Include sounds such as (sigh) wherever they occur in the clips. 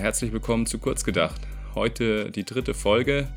Herzlich willkommen zu Kurzgedacht. Heute die dritte Folge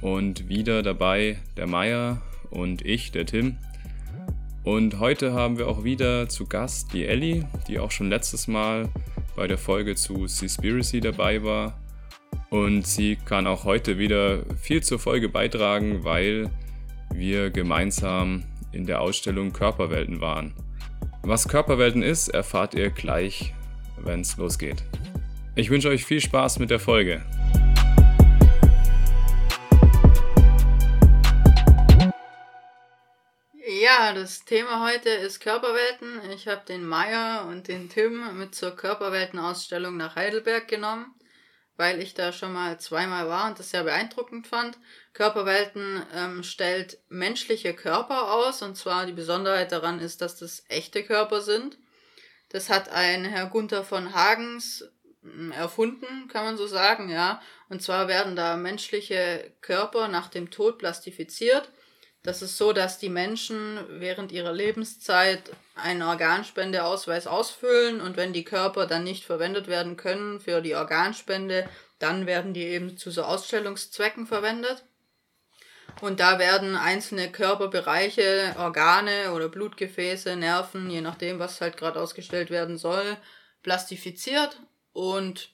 und wieder dabei der Meier und ich, der Tim. Und heute haben wir auch wieder zu Gast die Ellie, die auch schon letztes Mal bei der Folge zu Seaspiracy dabei war. Und sie kann auch heute wieder viel zur Folge beitragen, weil wir gemeinsam in der Ausstellung Körperwelten waren. Was Körperwelten ist, erfahrt ihr gleich, wenn es losgeht. Ich wünsche euch viel Spaß mit der Folge. Ja, das Thema heute ist Körperwelten. Ich habe den Meier und den Tim mit zur Körperweltenausstellung nach Heidelberg genommen, weil ich da schon mal zweimal war und das sehr beeindruckend fand. Körperwelten ähm, stellt menschliche Körper aus und zwar die Besonderheit daran ist, dass das echte Körper sind. Das hat ein Herr Gunther von Hagens erfunden, kann man so sagen, ja. Und zwar werden da menschliche Körper nach dem Tod plastifiziert das ist so, dass die Menschen während ihrer Lebenszeit einen Organspendeausweis ausfüllen und wenn die Körper dann nicht verwendet werden können für die Organspende, dann werden die eben zu so Ausstellungszwecken verwendet. Und da werden einzelne Körperbereiche, Organe oder Blutgefäße, Nerven, je nachdem, was halt gerade ausgestellt werden soll, plastifiziert und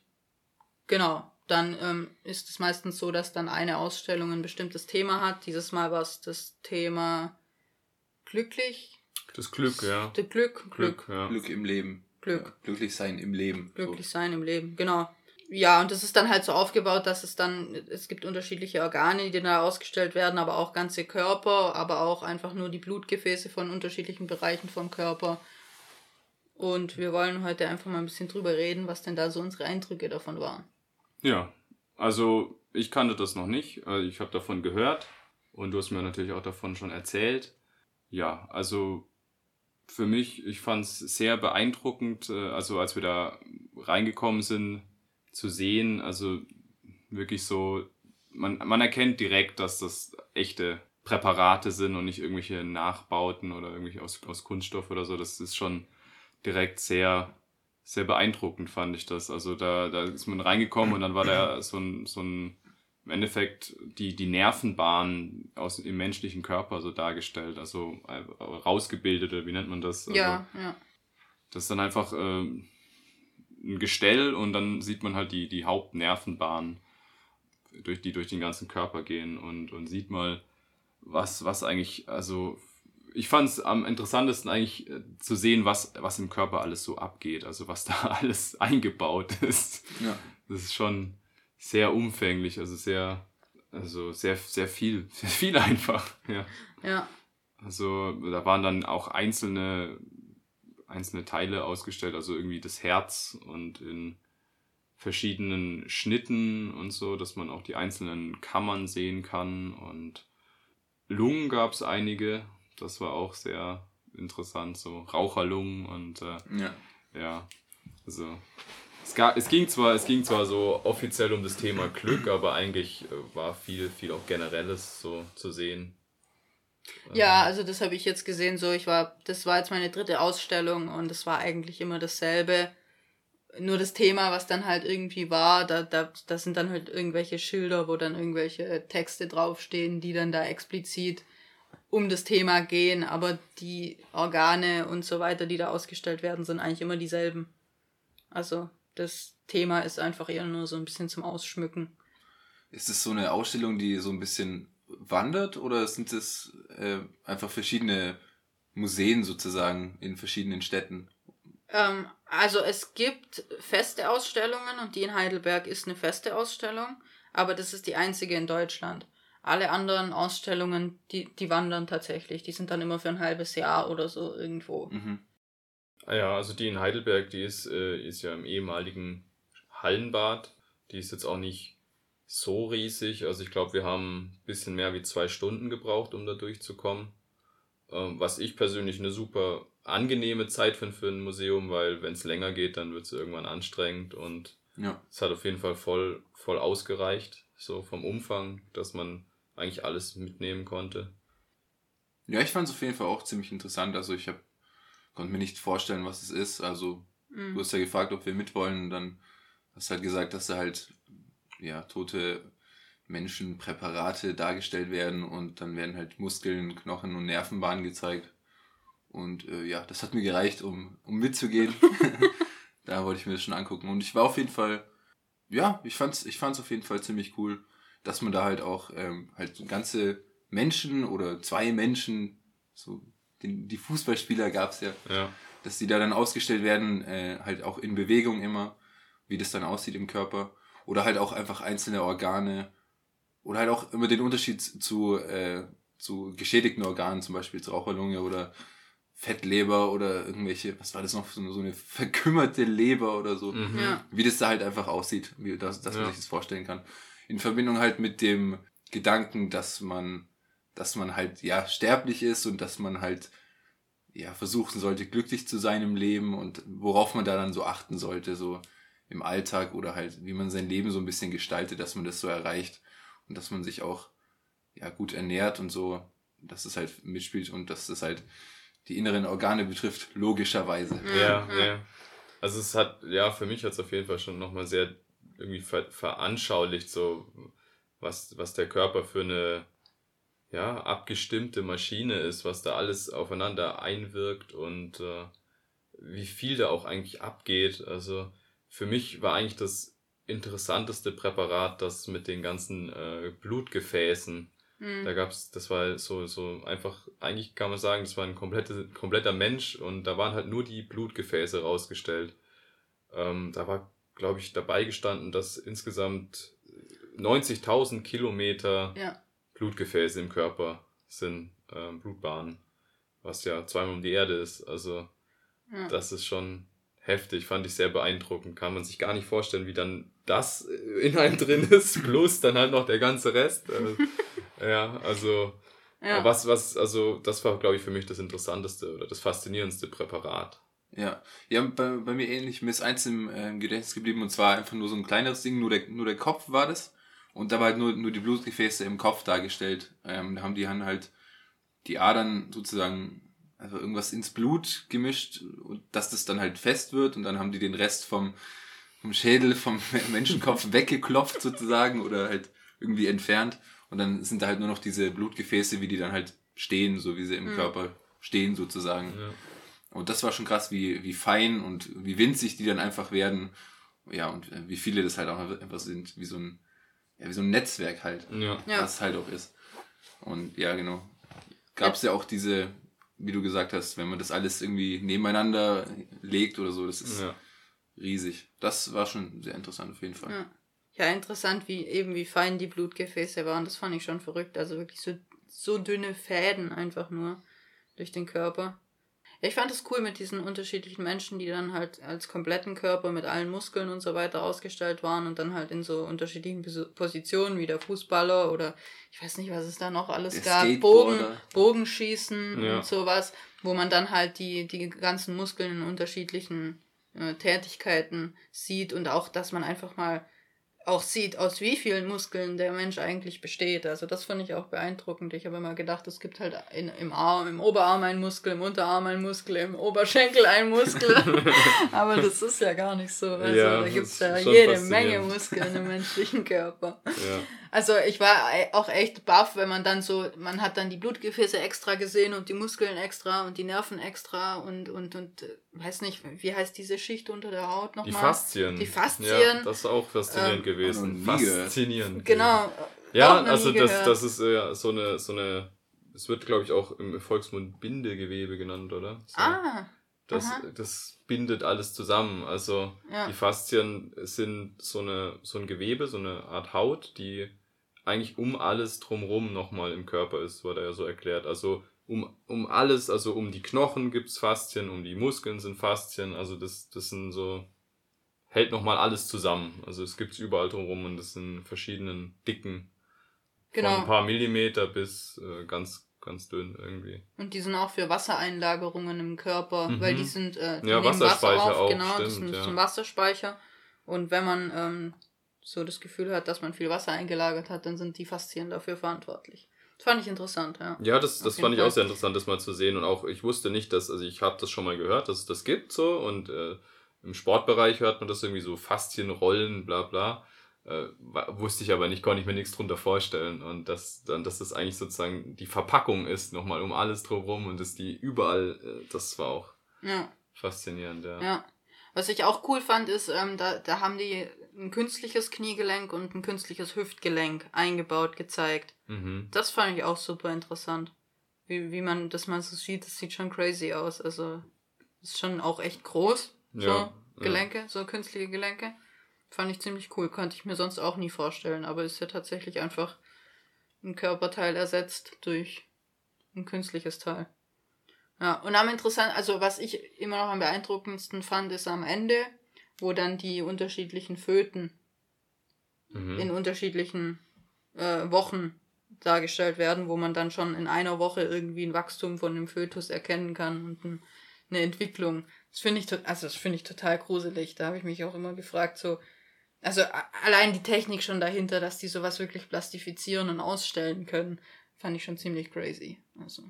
genau, dann ähm, ist es meistens so, dass dann eine Ausstellung ein bestimmtes Thema hat. Dieses Mal war es das Thema glücklich. Das Glück, ja. Das Glück, Glück. Glück, ja. Glück im Leben. Glück. Ja, glücklich sein im Leben. Glücklich so. sein im Leben, genau. Ja, und das ist dann halt so aufgebaut, dass es dann, es gibt unterschiedliche Organe, die da ausgestellt werden, aber auch ganze Körper, aber auch einfach nur die Blutgefäße von unterschiedlichen Bereichen vom Körper. Und wir wollen heute einfach mal ein bisschen drüber reden, was denn da so unsere Eindrücke davon waren. Ja, also ich kannte das noch nicht. Also ich habe davon gehört und du hast mir natürlich auch davon schon erzählt. Ja, also für mich, ich fand es sehr beeindruckend, äh, also als wir da reingekommen sind, zu sehen, also wirklich so, man, man erkennt direkt, dass das echte Präparate sind und nicht irgendwelche Nachbauten oder irgendwelche aus, aus Kunststoff oder so. Das ist schon direkt sehr sehr beeindruckend, fand ich das. Also da, da ist man reingekommen und dann war da (clears throat) so ein, so ein im Endeffekt die, die Nervenbahn aus im menschlichen Körper so dargestellt, also äh, rausgebildete, wie nennt man das? Also, ja, ja. Das ist dann einfach äh, ein Gestell und dann sieht man halt die, die Hauptnervenbahn, durch die durch den ganzen Körper gehen und, und sieht mal, was, was eigentlich, also ich fand es am interessantesten eigentlich äh, zu sehen, was, was im Körper alles so abgeht, also was (laughs) da alles eingebaut ist. Ja. Das ist schon sehr umfänglich, also sehr, also sehr, sehr viel, (laughs) sehr viel einfach. Ja. ja. Also da waren dann auch einzelne, einzelne Teile ausgestellt, also irgendwie das Herz und in verschiedenen Schnitten und so, dass man auch die einzelnen Kammern sehen kann und Lungen gab es einige, das war auch sehr interessant, so Raucherlungen und äh, ja. ja, also es, gab, es, ging zwar, es ging zwar so offiziell um das Thema Glück, aber eigentlich äh, war viel, viel auch Generelles so zu sehen. Ja, also das habe ich jetzt gesehen, so ich war, das war jetzt meine dritte Ausstellung und es war eigentlich immer dasselbe. Nur das Thema, was dann halt irgendwie war, da, da, das sind dann halt irgendwelche Schilder, wo dann irgendwelche Texte draufstehen, die dann da explizit um das Thema gehen, aber die Organe und so weiter, die da ausgestellt werden, sind eigentlich immer dieselben. Also das Thema ist einfach eher nur so ein bisschen zum Ausschmücken. Ist es so eine Ausstellung, die so ein bisschen wandert oder sind es äh, einfach verschiedene Museen sozusagen in verschiedenen Städten? Ähm, also es gibt feste Ausstellungen und die in Heidelberg ist eine feste Ausstellung, aber das ist die einzige in Deutschland. Alle anderen Ausstellungen, die, die wandern tatsächlich. Die sind dann immer für ein halbes Jahr oder so irgendwo. Mhm. Ah ja, also die in Heidelberg, die ist, äh, ist ja im ehemaligen Hallenbad. Die ist jetzt auch nicht so riesig. Also ich glaube, wir haben ein bisschen mehr wie zwei Stunden gebraucht, um da durchzukommen. Ähm, was ich persönlich eine super angenehme Zeit finde für ein Museum, weil wenn es länger geht, dann wird es irgendwann anstrengend und ja. es hat auf jeden Fall voll, voll ausgereicht, so vom Umfang, dass man eigentlich alles mitnehmen konnte. Ja, ich fand es auf jeden Fall auch ziemlich interessant. Also ich hab, konnte mir nicht vorstellen, was es ist. Also mhm. du hast ja gefragt, ob wir mitwollen. Dann hast halt gesagt, dass da halt ja tote Menschenpräparate dargestellt werden und dann werden halt Muskeln, Knochen und Nervenbahnen gezeigt. Und äh, ja, das hat mir gereicht, um, um mitzugehen. (laughs) (laughs) da wollte ich mir das schon angucken. Und ich war auf jeden Fall, ja, ich fand's, ich fand's auf jeden Fall ziemlich cool, dass man da halt auch ähm, halt ganze Menschen oder zwei Menschen, so den, die Fußballspieler gab's ja, Ja. dass die da dann ausgestellt werden, äh, halt auch in Bewegung immer, wie das dann aussieht im Körper. Oder halt auch einfach einzelne Organe. Oder halt auch immer den Unterschied zu, äh, zu geschädigten Organen, zum Beispiel jetzt Raucherlunge oder Fettleber oder irgendwelche, was war das noch, so eine, so eine verkümmerte Leber oder so. Mhm. Ja. Wie das da halt einfach aussieht, wie das, dass man Ja. sich das vorstellen kann. In Verbindung halt mit dem Gedanken, dass man, dass man halt, ja, sterblich ist und dass man halt, ja, versuchen sollte, glücklich zu sein im Leben und worauf man da dann so achten sollte, so im Alltag oder halt, wie man sein Leben so ein bisschen gestaltet, dass man das so erreicht und dass man sich auch, ja, gut ernährt und so, dass es halt mitspielt und dass es halt die inneren Organe betrifft, logischerweise. Ja, Mhm. ja. Also es hat, ja, für mich hat es auf jeden Fall schon nochmal sehr irgendwie ver veranschaulicht, so was, was der Körper für eine ja, abgestimmte Maschine ist, was da alles aufeinander einwirkt und äh, wie viel da auch eigentlich abgeht. Also für mich war eigentlich das interessanteste Präparat das mit den ganzen äh, Blutgefäßen. Mhm. Da gab's, das war so, so einfach, eigentlich kann man sagen, das war ein komplette, kompletter Mensch und da waren halt nur die Blutgefäße rausgestellt. Ähm, da war, glaube ich, dabei gestanden, dass insgesamt 90.000 Kilometer Ja. Blutgefäße im Körper sind, ähm, Blutbahnen, was ja zweimal um die Erde ist. Also Ja. das ist schon heftig, fand ich sehr beeindruckend. Kann man sich gar nicht vorstellen, wie dann das äh, in einem drin ist, (laughs) plus dann halt noch der ganze Rest. Äh, (laughs) ja, also ja. was, was, also das war, glaube ich, für mich das interessanteste oder das faszinierendste Präparat. Ja, ja bei, bei mir ähnlich. Mir ist eins im äh, Gedächtnis geblieben und zwar einfach nur so ein kleineres Ding, nur der, nur der Kopf war das. Und da war halt nur, nur die Blutgefäße im Kopf dargestellt. Ähm, da haben die dann halt die Adern sozusagen, also irgendwas ins Blut gemischt und dass das dann halt fest wird und dann haben die den Rest vom, vom Schädel, vom (laughs) Menschenkopf weggeklopft sozusagen oder halt irgendwie entfernt. Und dann sind da halt nur noch diese Blutgefäße, wie die dann halt stehen, so wie sie im Mhm. Körper stehen sozusagen. Ja. Und das war schon krass, wie, wie fein und wie winzig die dann einfach werden. Ja, und äh, wie viele das halt auch einfach sind, wie so ein, ja, wie so ein Netzwerk halt, Ja. Ja. was halt auch ist. Und ja, genau. Gab es ja auch diese, wie du gesagt hast, wenn man das alles irgendwie nebeneinander legt oder so, das ist ja. riesig. Das war schon sehr interessant auf jeden Fall. Ja. Ja, interessant, wie eben wie fein die Blutgefäße waren. Das fand ich schon verrückt. Also wirklich so, so dünne Fäden einfach nur durch den Körper. Ja, ich fand es cool mit diesen unterschiedlichen Menschen, die dann halt als kompletten Körper mit allen Muskeln und so weiter ausgestellt waren und dann halt in so unterschiedlichen Pos- Positionen wie der Fußballer oder ich weiß nicht, was es da noch alles gab. Bogen. Bogenschießen Ja. und sowas, wo man dann halt die, die ganzen Muskeln in unterschiedlichen äh, Tätigkeiten sieht und auch, dass man einfach mal auch sieht, aus wie vielen Muskeln der Mensch eigentlich besteht. Also das fand ich auch beeindruckend. Ich habe immer gedacht, es gibt halt in, im Arm, im Oberarm einen Muskel, im Unterarm einen Muskel, im Oberschenkel einen Muskel. (laughs) Aber das ist ja gar nicht so. Also Ja, da gibt es ja jede. Menge Muskeln im menschlichen Körper. ja. Also ich war auch echt baff, wenn man dann so, man hat dann die Blutgefäße extra gesehen und die Muskeln extra und die Nerven extra und, und, und, weiß nicht, wie heißt diese Schicht unter der Haut nochmal? Die Faszien. Die Faszien. Ja, das ist auch faszinierend Ähm, gewesen. Faszinierend. Genau. Ja, Auch noch also das, gehört. das ist äh, so eine, so eine, es wird, glaube ich, auch im Volksmund Bindegewebe genannt, oder? So. Ah, Das, aha. das bindet alles zusammen. Also Ja. die Faszien sind so, eine, so ein Gewebe, so eine Art Haut, die eigentlich um alles drumrum nochmal im Körper ist, wurde ja so erklärt. Also um, um alles, also um die Knochen gibt's Faszien, um die Muskeln sind Faszien, also das, das sind so, hält nochmal alles zusammen. Also es gibt's überall drumrum und das sind verschiedenen Dicken. Von ein genau. paar Millimeter bis äh, ganz, ganz dünn irgendwie. Und die sind auch für Wassereinlagerungen im Körper, Mhm. weil die sind, äh, die Ja, nehmen Wasserspeicher Wasser auf, auch, genau, das stimmt, sind, ja. sind Wasserspeicher. Und wenn man ähm, so das Gefühl hat, dass man viel Wasser eingelagert hat, dann sind die Faszien dafür verantwortlich. Das fand ich interessant, ja. Ja, das, das fand ich Fall. auch sehr interessant, das mal zu sehen. Und auch, ich wusste nicht, dass, also ich habe das schon mal gehört, dass es das gibt so. Und äh, im Sportbereich hört man das irgendwie so Faszien, Rollen, bla bla. Äh, wusste ich aber nicht, konnte ich mir nichts drunter vorstellen. Und dass, dann, dass das eigentlich sozusagen die Verpackung ist, nochmal um alles drumherum und dass die überall, äh, das war auch Ja. faszinierend, ja. Ja. Was ich auch cool fand, ist, ähm, da, da haben die ein künstliches Kniegelenk und ein künstliches Hüftgelenk eingebaut gezeigt. Mhm. Das fand ich auch super interessant. Wie, wie man das mal so sieht, das sieht schon crazy aus. Also, ist schon auch echt groß. So, Ja, Gelenke, so künstliche Gelenke. Fand ich ziemlich cool. Konnte ich mir sonst auch nie vorstellen. Aber ist ja tatsächlich einfach ein Körperteil ersetzt durch ein künstliches Teil. Ja, und am interessant, also was ich immer noch am beeindruckendsten fand, ist am Ende, wo dann die unterschiedlichen Föten Mhm. in unterschiedlichen äh, Wochen dargestellt werden, wo man dann schon in einer Woche irgendwie ein Wachstum von dem Fötus erkennen kann und ein, eine Entwicklung. Das finde ich, also das finde ich total gruselig. Da habe ich mich auch immer gefragt, so, also allein die Technik schon dahinter, dass die sowas wirklich plastifizieren und ausstellen können, fand ich schon ziemlich crazy. Also,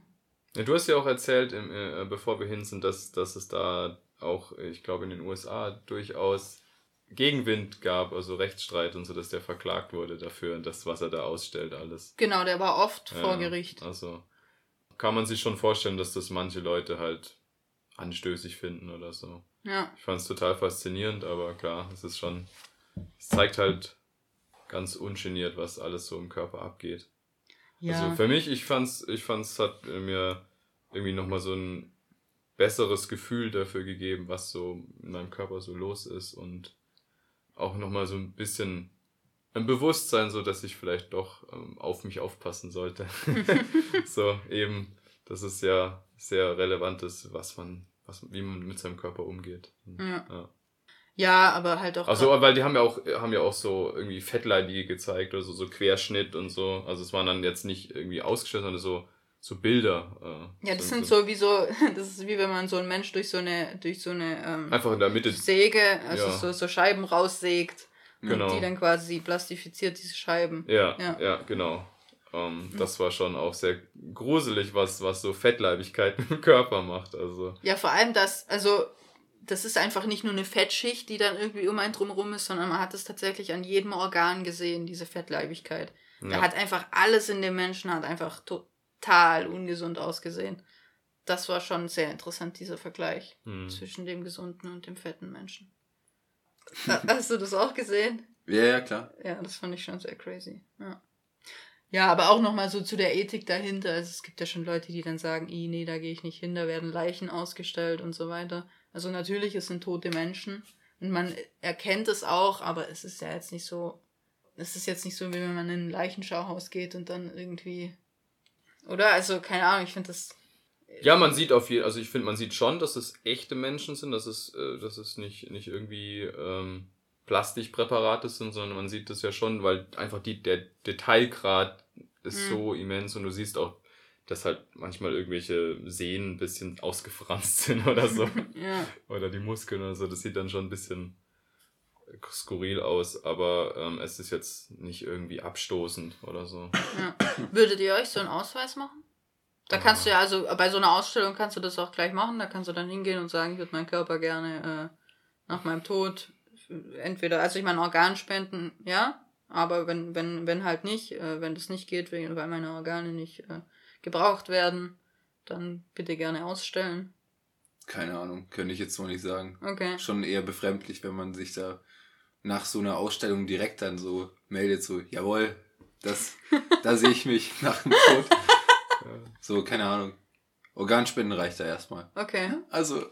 Ja, du hast ja auch erzählt, im, äh, bevor wir hin sind, dass, dass es da auch, ich glaube, in den USA durchaus Gegenwind gab, also Rechtsstreit und so, dass der verklagt wurde dafür, das, was er da ausstellt, alles. genau, der war oft Ja, vor Gericht. Also kann man sich schon vorstellen, dass das manche Leute halt anstößig finden oder so. Ja, Ich fand es total faszinierend, aber klar, es ist schon, es zeigt halt ganz ungeniert, was alles so im Körper abgeht. ja. Also für mich, ich fand's, ich fand's hat mir irgendwie nochmal so ein besseres Gefühl dafür gegeben, was so in meinem Körper so los ist und auch nochmal so ein bisschen ein Bewusstsein, so dass ich vielleicht doch ähm, auf mich aufpassen sollte. (laughs) (laughs) so eben, dass es ja sehr relevant ist, was man, was, wie man mit seinem Körper umgeht. Ja. ja. ja, aber halt auch. Also, weil die haben ja auch, haben ja auch so irgendwie Fettleibige gezeigt oder so, so Querschnitt und so. Also es waren dann jetzt nicht irgendwie ausgestellt, sondern so, so Bilder. Äh, Ja, das sind so wie so, (laughs) das ist wie wenn man so einen Mensch durch so eine, durch so eine ähm, Einfach in der Mitte. Säge, also Ja. so, so Scheiben raussägt Genau. und die dann quasi plastifiziert, diese Scheiben. Ja, Ja. ja, genau. Ähm, das war schon auch sehr gruselig, was, was so Fettleibigkeit (laughs) im Körper macht. Also, Ja, vor allem das, also das ist einfach nicht nur eine Fettschicht, die dann irgendwie um einen drumherum ist, sondern man hat es tatsächlich an jedem Organ gesehen, diese Fettleibigkeit. Er ja. hat einfach alles in dem Menschen, hat einfach total ungesund ausgesehen. Das war schon sehr interessant, dieser Vergleich Hm. zwischen dem gesunden und dem fetten Menschen. Ha- (laughs) Hast du das auch gesehen? Ja, ja, klar. Ja, das fand ich schon sehr crazy. Ja, ja aber auch nochmal so zu der Ethik dahinter. Also es gibt ja schon Leute, die dann sagen, "Ih, nee, da gehe ich nicht hin, da werden Leichen ausgestellt und so weiter. Also natürlich, es sind tote Menschen und man erkennt es auch, aber es ist ja jetzt nicht so, es ist jetzt nicht so, wie wenn man in ein Leichenschauhaus geht und dann irgendwie, oder? Also keine Ahnung, ich finde das, ja, man sieht auf jeden also ich finde, man sieht schon, dass es echte Menschen sind, dass es, äh, dass es nicht, nicht irgendwie ähm, Plastikpräparate sind, sondern man sieht das ja schon, weil einfach die, der Detailgrad ist Mhm. so immens und du siehst auch, dass halt manchmal irgendwelche Sehnen ein bisschen ausgefranst (laughs) sind oder so. (laughs) ja, oder die Muskeln oder so. Das sieht dann schon ein bisschen skurril aus, aber ähm, es ist jetzt nicht irgendwie abstoßend oder so. ja. Würdet ihr euch so einen Ausweis machen? Da kannst du ja, also bei so einer Ausstellung kannst du das auch gleich machen. Da kannst du dann hingehen und sagen, ich würde meinen Körper gerne äh, nach meinem Tod äh, entweder, also ich meine Organspenden, ja, aber wenn, wenn, wenn halt nicht, äh, wenn das nicht geht, weil meine Organe nicht äh, gebraucht werden, dann bitte gerne ausstellen. Keine Ahnung, könnte ich jetzt so nicht sagen. Okay. Schon eher befremdlich, wenn man sich da nach so einer Ausstellung direkt dann so meldet, so, jawohl, das, (laughs) da sehe ich mich nach dem Tod. So, keine Ahnung. Organspenden reicht da erstmal. Okay. Also,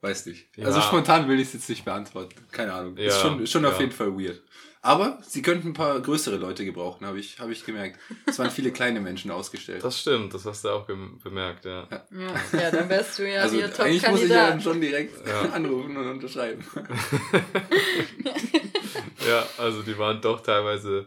weiß nicht. Ja. Also spontan will ich es jetzt nicht beantworten. Keine Ahnung. ist Ja, schon, schon auf ja. jeden Fall weird. Aber sie könnten ein paar größere Leute gebrauchen, habe ich, hab ich gemerkt. Es waren viele kleine Menschen ausgestellt. Das stimmt, das hast du auch bemerkt, ja. Ja, ja, dann wärst du ja also hier eigentlich muss ich ja dann schon direkt Ja. (laughs) anrufen und unterschreiben. (laughs) Ja, also die waren doch teilweise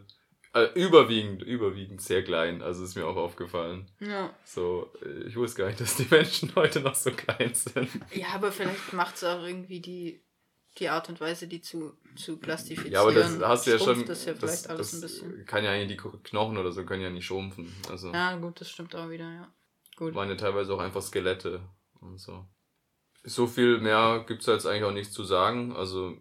äh, überwiegend, überwiegend sehr klein. Also ist mir auch aufgefallen. Ja. So, äh, ich wusste gar nicht, dass die Menschen heute noch so klein sind. ja, aber vielleicht macht es auch irgendwie die, die Art und Weise, die zu, zu plastifizieren. Ja, aber das hast du ja schon. Das ja vielleicht das, das ein bisschen. kann ja eigentlich die Knochen oder so können ja nicht schrumpfen. Also Ja, gut, das stimmt auch wieder, ja. Gut. waren ja teilweise auch einfach Skelette und so. so viel mehr gibt's da jetzt eigentlich auch nicht zu sagen. Also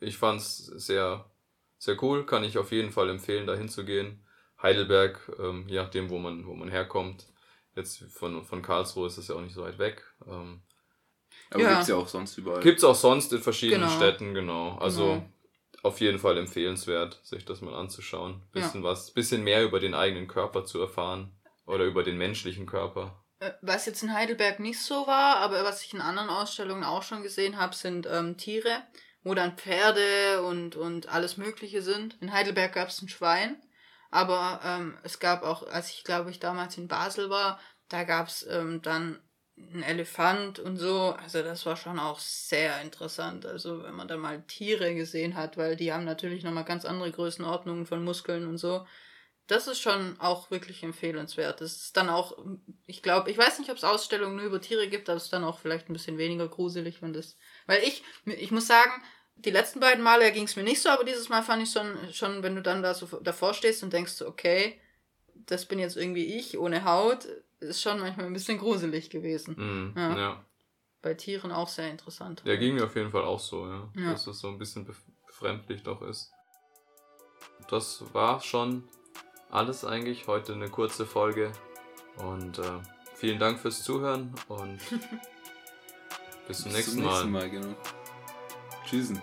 ich fand's sehr, sehr cool. Kann ich auf jeden Fall empfehlen, da hinzugehen. Heidelberg, ähm, je nachdem, wo man, wo man herkommt. Jetzt von, von Karlsruhe ist es ja auch nicht so weit weg. Ähm, Aber Ja. gibt's ja auch sonst überall. gibt's auch sonst in verschiedenen Genau. Städten, genau. Also Genau. auf jeden Fall empfehlenswert, sich das mal anzuschauen. Bisschen was, bisschen mehr über den eigenen Körper zu erfahren. Oder über den menschlichen Körper. Äh, Was jetzt in Heidelberg nicht so war, aber was ich in anderen Ausstellungen auch schon gesehen habe, sind ähm, Tiere, wo dann Pferde und, und alles Mögliche sind. In Heidelberg gab es ein Schwein, aber ähm, es gab auch, als ich glaube ich damals in Basel war, da gab es ähm, dann einen Elefant und so. Also das war schon auch sehr interessant. Also wenn man da mal Tiere gesehen hat, weil die haben natürlich nochmal ganz andere Größenordnungen von Muskeln und so. Das ist schon auch wirklich empfehlenswert. Das ist dann auch, ich glaube, ich weiß nicht, ob es Ausstellungen nur über Tiere gibt, aber es ist dann auch vielleicht ein bisschen weniger gruselig, wenn das. Weil ich, ich muss sagen, die letzten beiden Male ging es mir nicht so, aber dieses Mal fand ich schon, schon, wenn du dann da so davor stehst und denkst, okay, das bin jetzt irgendwie ich ohne Haut, ist schon manchmal ein bisschen gruselig gewesen. Mhm, Ja. ja. Bei Tieren auch sehr interessant. Ja, ging mir auf jeden Fall auch so, ja. Ja. Dass es so ein bisschen bef- befremdlich doch ist. Das war schon alles eigentlich. Heute eine kurze Folge. Und äh, vielen Dank fürs Zuhören und (laughs) bis zum Bis nächsten zum nächsten Mal. Mal, genau. Tschüssen.